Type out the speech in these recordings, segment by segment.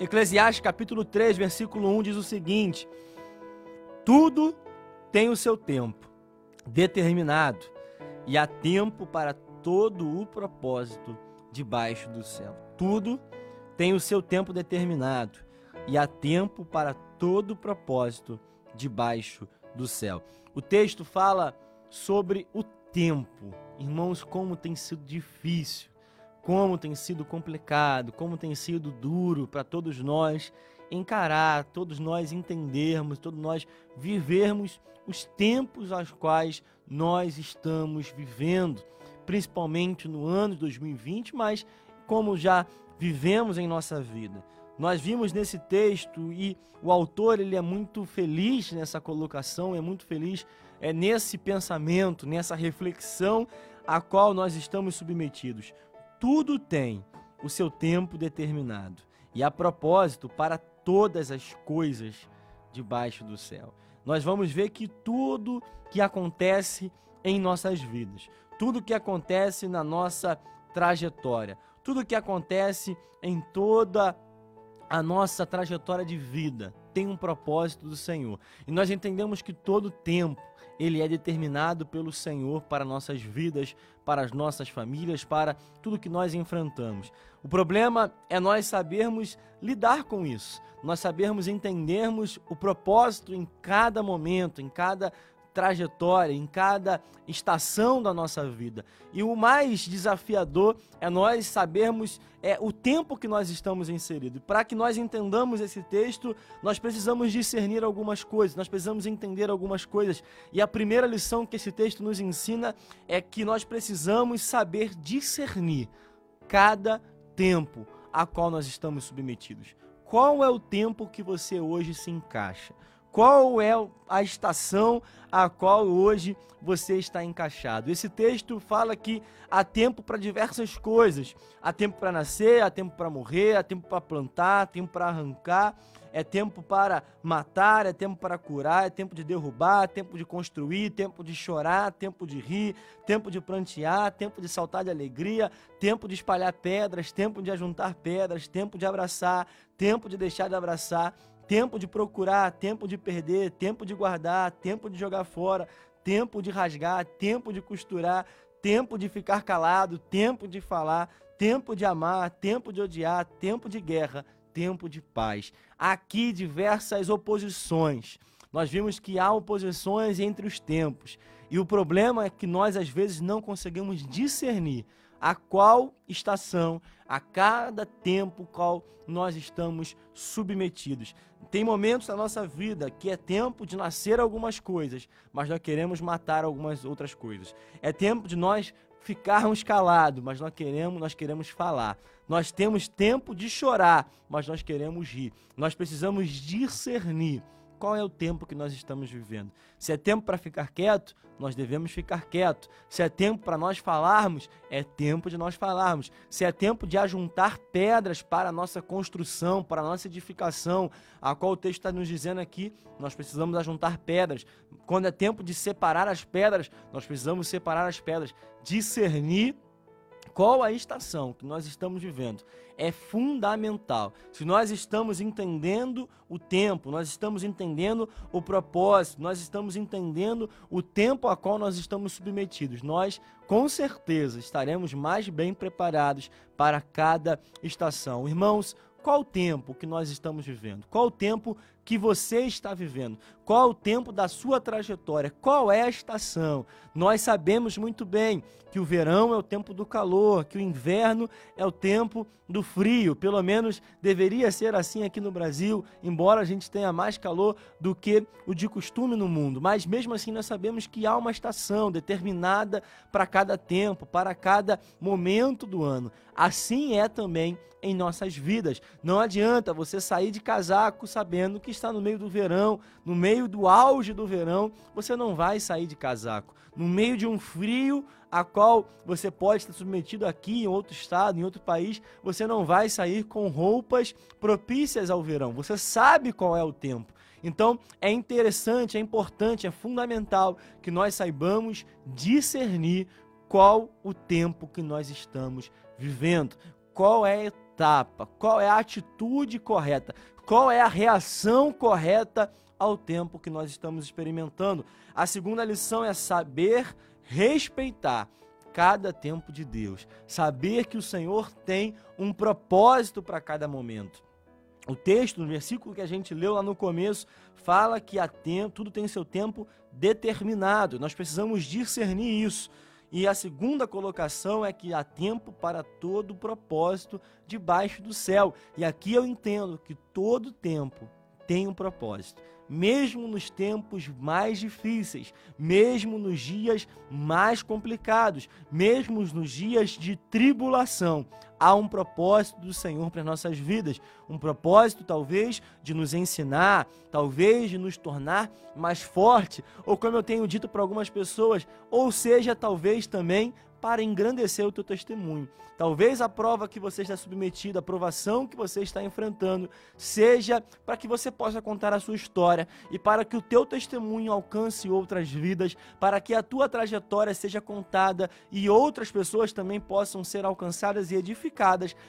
Eclesiastes capítulo 3, versículo 1 diz o seguinte: Tudo tem o seu tempo determinado e há tempo para todo o propósito debaixo do céu. Tudo tem o seu tempo determinado e há tempo para todo o propósito debaixo do céu. O texto fala sobre o tempo. Irmãos, como tem sido difícil, como tem sido complicado, como tem sido duro para todos nós encarar, todos nós entendermos, todos nós vivermos os tempos aos quais nós estamos vivendo, principalmente no ano de 2020, mas como já vivemos em nossa vida. Nós vimos nesse texto e o autor ele é muito feliz nessa colocação, é muito feliz é nesse pensamento, nessa reflexão a qual nós estamos submetidos. Tudo tem o seu tempo determinado e a propósito para todas as coisas debaixo do céu. Nós vamos ver que tudo que acontece em nossas vidas, tudo que acontece na nossa trajetória, tudo que acontece em toda a nossa trajetória de vida tem um propósito do Senhor. E nós entendemos que todo tempo ele é determinado pelo Senhor para nossas vidas, para as nossas famílias, para tudo que nós enfrentamos. O problema é nós sabermos lidar com isso, nós sabermos entendermos o propósito em cada momento, em cada trajetória, em cada estação da nossa vida. E o mais desafiador é nós sabermos é, o tempo que nós estamos inseridos. Para que nós entendamos esse texto, nós precisamos discernir algumas coisas, nós precisamos entender algumas coisas. E a primeira lição que esse texto nos ensina é que nós precisamos saber discernir cada tempo a qual nós estamos submetidos. Qual é o tempo que você hoje se encaixa? Qual é a estação a qual hoje você está encaixado. Esse texto fala que há tempo para diversas coisas. Há tempo para nascer, há tempo para morrer, há tempo para plantar, há tempo para arrancar, é tempo para matar, é tempo para curar, é tempo de derrubar, é tempo de construir, tempo de chorar, tempo de rir, tempo de prantear, tempo de saltar de alegria, tempo de espalhar pedras, tempo de ajuntar pedras, tempo de abraçar, tempo de deixar de abraçar tempo de procurar, tempo de perder, tempo de guardar, tempo de jogar fora, tempo de rasgar, tempo de costurar, tempo de ficar calado, tempo de falar, tempo de amar, tempo de odiar, tempo de guerra, tempo de paz. Aqui diversas oposições. Nós vimos que há oposições entre os tempos. E o problema é que nós às vezes não conseguimos discernir a qual estação, a cada tempo qual nós estamos submetidos. Tem momentos da nossa vida que é tempo de nascer algumas coisas, mas nós queremos matar algumas outras coisas. É tempo de nós ficarmos calados, mas nós queremos, nós queremos falar. Nós temos tempo de chorar, mas nós queremos rir. Nós precisamos discernir qual é o tempo que nós estamos vivendo. Se é tempo para ficar quieto, nós devemos ficar quieto. Se é tempo para nós falarmos, é tempo de nós falarmos. Se é tempo de ajuntar pedras para a nossa construção, para a nossa edificação, a qual o texto está nos dizendo aqui, nós precisamos ajuntar pedras. Quando é tempo de separar as pedras, nós precisamos separar as pedras. Discernir qual a estação que nós estamos vivendo é fundamental. Se nós estamos entendendo o tempo, nós estamos entendendo o propósito, nós estamos entendendo o tempo a qual nós estamos submetidos, nós com certeza estaremos mais bem preparados para cada estação. Irmãos, qual o tempo que nós estamos vivendo? Qual o tempo que você está vivendo? Qual o tempo da sua trajetória? Qual é a estação? Nós sabemos muito bem que o verão é o tempo do calor, que o inverno é o tempo do frio. Pelo menos deveria ser assim aqui no Brasil, embora a gente tenha mais calor do que o de costume no mundo. Mas mesmo assim nós sabemos que há uma estação determinada para cada tempo, para cada momento do ano. Assim é também em nossas vidas. Não adianta você sair de casaco sabendo que está no meio do verão, no meio do auge do verão, você não vai sair de casaco. No meio de um frio a qual você pode estar submetido aqui em outro estado, em outro país, você não vai sair com roupas propícias ao verão. Você sabe qual é o tempo. Então é interessante, é importante, é fundamental que nós saibamos discernir qual o tempo que nós estamos vivendo, qual é etapa, qual é a atitude correta, qual é a reação correta ao tempo que nós estamos experimentando. A segunda lição é saber respeitar cada tempo de Deus, saber que o Senhor tem um propósito para cada momento. O texto, no versículo que a gente leu lá no começo, fala que tempo, tudo tem seu tempo determinado. Nós precisamos discernir isso. E a segunda colocação é que há tempo para todo propósito debaixo do céu. E aqui eu entendo que todo tempo tem um propósito mesmo nos tempos mais difíceis, mesmo nos dias mais complicados, mesmo nos dias de tribulação, há um propósito do Senhor para nossas vidas, um propósito talvez de nos ensinar, talvez de nos tornar mais forte, ou como eu tenho dito para algumas pessoas, ou seja, talvez também para engrandecer o teu testemunho. Talvez a prova que você está submetido, a provação que você está enfrentando, seja para que você possa contar a sua história e para que o teu testemunho alcance outras vidas, para que a tua trajetória seja contada e outras pessoas também possam ser alcançadas e edificadas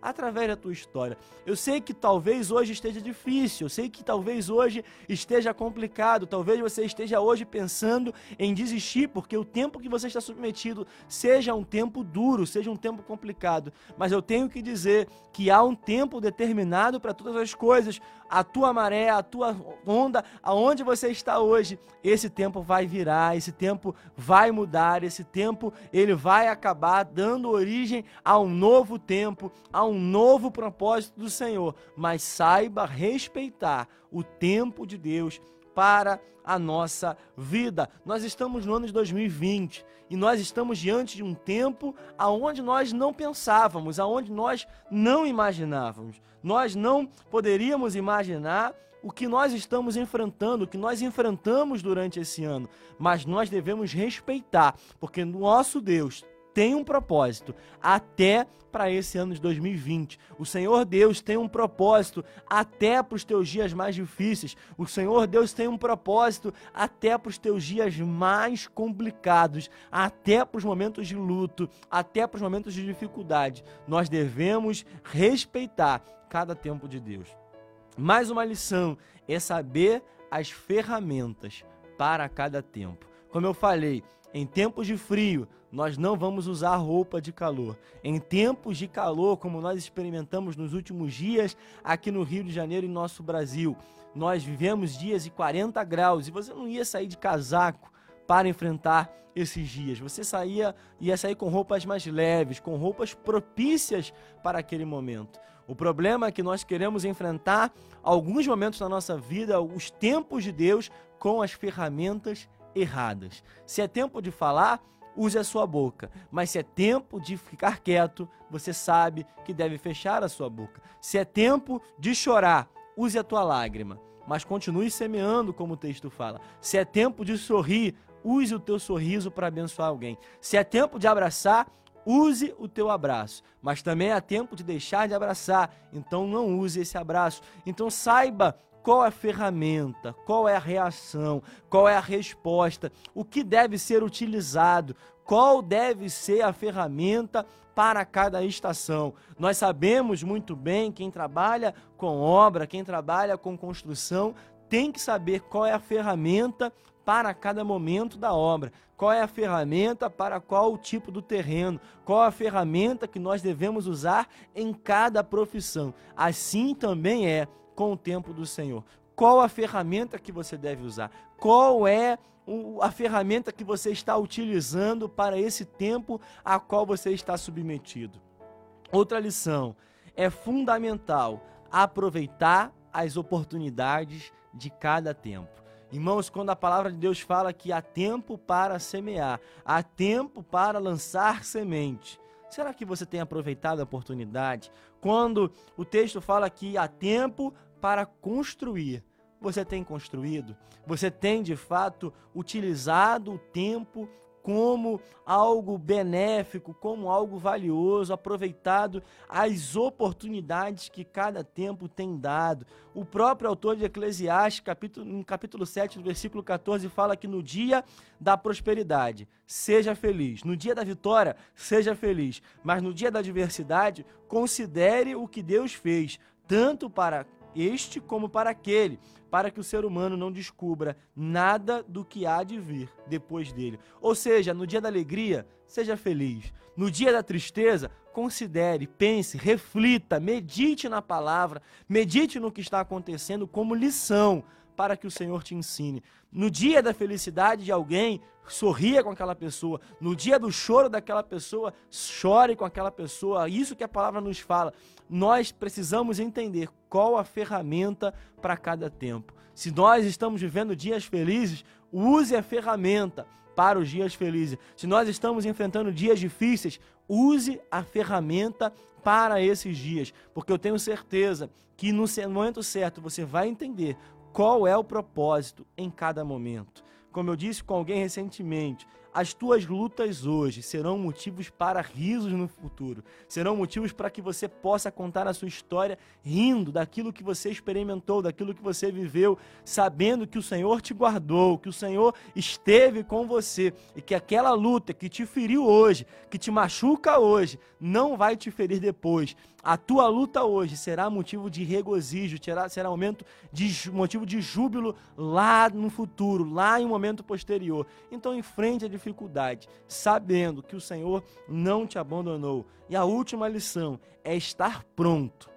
através da tua história. Eu sei que talvez hoje esteja difícil, eu sei que talvez hoje esteja complicado, talvez você esteja hoje pensando em desistir porque o tempo que você está submetido seja um tempo duro, seja um tempo complicado mas eu tenho que dizer que há um tempo determinado para todas as coisas. A tua maré, a tua onda, aonde você está hoje, esse tempo vai virar, esse tempo vai mudar, esse tempo ele vai acabar dando origem a um novo tempo, a um novo propósito do Senhor. Mas saiba respeitar o tempo de Deus para a nossa vida. Nós estamos no ano de 2020 e nós estamos diante de um tempo aonde nós não pensávamos, aonde nós não imaginávamos. Nós não poderíamos imaginar o que nós estamos enfrentando, o que nós enfrentamos durante esse ano, mas nós devemos respeitar, porque nosso Deus tem um propósito até para esse ano de 2020. O Senhor Deus tem um propósito até para os teus dias mais difíceis. O Senhor Deus tem um propósito até para os teus dias mais complicados, até para os momentos de luto, até para os momentos de dificuldade. Nós devemos respeitar cada tempo de Deus. Mais uma lição é saber as ferramentas para cada tempo. Como eu falei, em tempos de frio, nós não vamos usar roupa de calor. Em tempos de calor, como nós experimentamos nos últimos dias aqui no Rio de Janeiro e nosso Brasil, nós vivemos dias de 40 graus e você não ia sair de casaco para enfrentar esses dias. Você saía, ia sair com roupas mais leves, com roupas propícias para aquele momento. O problema é que nós queremos enfrentar alguns momentos da nossa vida, os tempos de Deus, com as ferramentas erradas. Se é tempo de falar, use a sua boca. Mas se é tempo de ficar quieto, você sabe que deve fechar a sua boca. Se é tempo de chorar, use a tua lágrima. Mas continue semeando, como o texto fala. Se é tempo de sorrir, use o teu sorriso para abençoar alguém. Se é tempo de abraçar, use o teu abraço. Mas também há tempo de deixar de abraçar, então não use esse abraço. Então saiba qual é a ferramenta, qual é a reação, qual é a resposta, o que deve ser utilizado, qual deve ser a ferramenta para cada estação. Nós sabemos muito bem, quem trabalha com obra, quem trabalha com construção, tem que saber qual é a ferramenta para cada momento da obra, qual é a ferramenta para qual tipo do terreno, qual a ferramenta que nós devemos usar em cada profissão. Assim também é com o tempo do Senhor. Qual a ferramenta que você deve usar? Qual é a ferramenta que você está utilizando para esse tempo a qual você está submetido? Outra lição: é fundamental aproveitar as oportunidades de cada tempo. Irmãos, quando a palavra de Deus fala que há tempo para semear, há tempo para lançar semente, será que você tem aproveitado a oportunidade? Quando o texto fala que há tempo para construir, você tem construído? Você tem de fato utilizado o tempo como algo benéfico, como algo valioso, aproveitado as oportunidades que cada tempo tem dado. O próprio autor de Eclesiastes, capítulo, no capítulo 7, no versículo 14, fala que no dia da prosperidade, seja feliz. No dia da vitória, seja feliz. Mas no dia da adversidade, considere o que Deus fez, tanto para este como para aquele, para que o ser humano não descubra nada do que há de vir depois dele. Ou seja, no dia da alegria, seja feliz. No dia da tristeza, considere, pense, reflita, medite na palavra, medite no que está acontecendo como lição para que o Senhor te ensine. No dia da felicidade de alguém, sorria com aquela pessoa. No dia do choro daquela pessoa, chore com aquela pessoa. Isso que a palavra nos fala. Nós precisamos entender qual a ferramenta para cada tempo. Se nós estamos vivendo dias felizes, use a ferramenta para os dias felizes. Se nós estamos enfrentando dias difíceis, use a ferramenta para esses dias, porque eu tenho certeza que no momento certo você vai entender qual é o propósito em cada momento. Como eu disse com alguém recentemente, as tuas lutas hoje serão motivos para risos no futuro. Serão motivos para que você possa contar a sua história rindo daquilo que você experimentou, daquilo que você viveu, sabendo que o Senhor te guardou, que o Senhor esteve com você e que aquela luta que te feriu hoje, que te machuca hoje, não vai te ferir depois. A tua luta hoje será motivo de regozijo, será, momento de, motivo de júbilo lá no futuro, lá em um momento posterior. Então enfrente a dificuldade, sabendo que o Senhor não te abandonou. E a última lição é estar pronto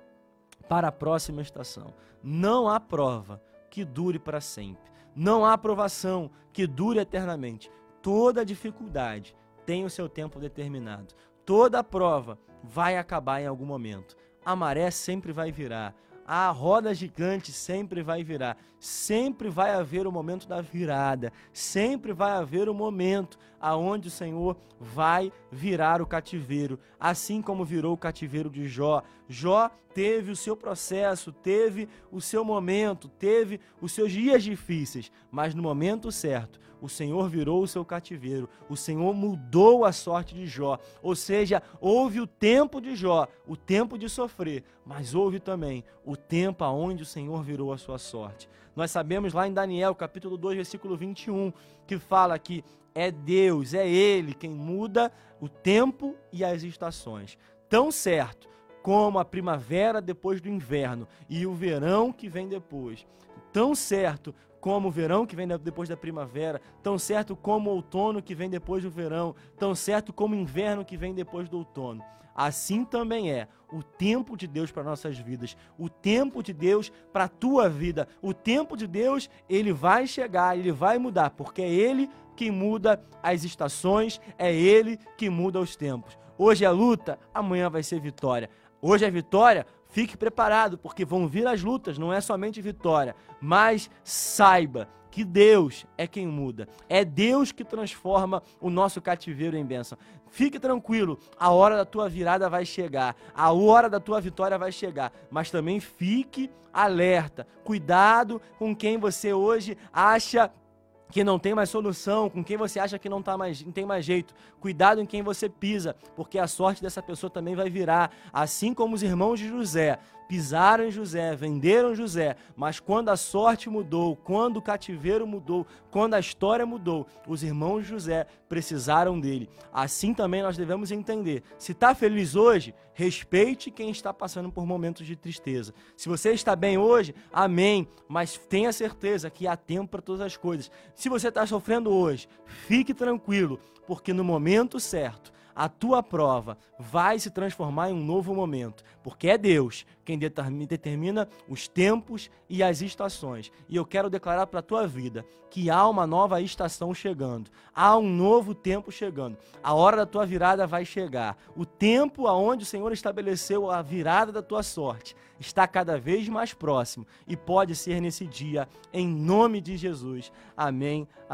para a próxima estação. Não há prova que dure para sempre. Não há aprovação que dure eternamente. Toda dificuldade tem o seu tempo determinado. Toda prova vai acabar em algum momento. A maré sempre vai virar a roda gigante sempre vai virar. Sempre vai haver o momento da virada. Sempre vai haver o momento aonde o Senhor vai virar o cativeiro, assim como virou o cativeiro de Jó. Jó teve o seu processo, teve o seu momento, teve os seus dias difíceis, mas no momento certo, o Senhor virou o seu cativeiro, o Senhor mudou a sorte de Jó. Ou seja, houve o tempo de Jó, o tempo de sofrer, mas houve também o tempo aonde o Senhor virou a sua sorte. Nós sabemos lá em Daniel, capítulo 2, versículo 21, que fala que é Deus, é Ele quem muda o tempo e as estações. Tão certo como a primavera depois do inverno e o verão que vem depois. Tão certo como o verão que vem depois da primavera, tão certo como o outono que vem depois do verão, tão certo como o inverno que vem depois do outono. Assim também é o tempo de Deus para nossas vidas, o tempo de Deus para a tua vida. O tempo de Deus, ele vai chegar, ele vai mudar, porque é ele que muda as estações, é ele que muda os tempos. Hoje é luta, amanhã vai ser vitória. Hoje é vitória, Fique preparado, porque vão vir as lutas, não é somente vitória, mas saiba que Deus é quem muda. É Deus que transforma o nosso cativeiro em bênção. Fique tranquilo, a hora da tua virada vai chegar, a hora da tua vitória vai chegar, mas também fique alerta. Cuidado com quem você hoje acha que não tem mais solução, com quem você acha que não, tá mais, não tem mais jeito. Cuidado em quem você pisa, porque a sorte dessa pessoa também vai virar. Assim como os irmãos de José pisaram em José, venderam José, mas quando a sorte mudou, quando o cativeiro mudou, quando a história mudou, os irmãos de José precisaram dele. Assim também nós devemos entender. Se está feliz hoje, respeite quem está passando por momentos de tristeza. Se você está bem hoje, amém, mas tenha certeza que há tempo para todas as coisas. Se você está sofrendo hoje, fique tranquilo, porque no momento certo, a tua prova vai se transformar em um novo momento, porque é Deus quem determina os tempos e as estações. E eu quero declarar para a tua vida que há uma nova estação chegando, há um novo tempo chegando. A hora da tua virada vai chegar. O tempo aonde o Senhor estabeleceu a virada da tua sorte está cada vez mais próximo e pode ser nesse dia, em nome de Jesus. Amém.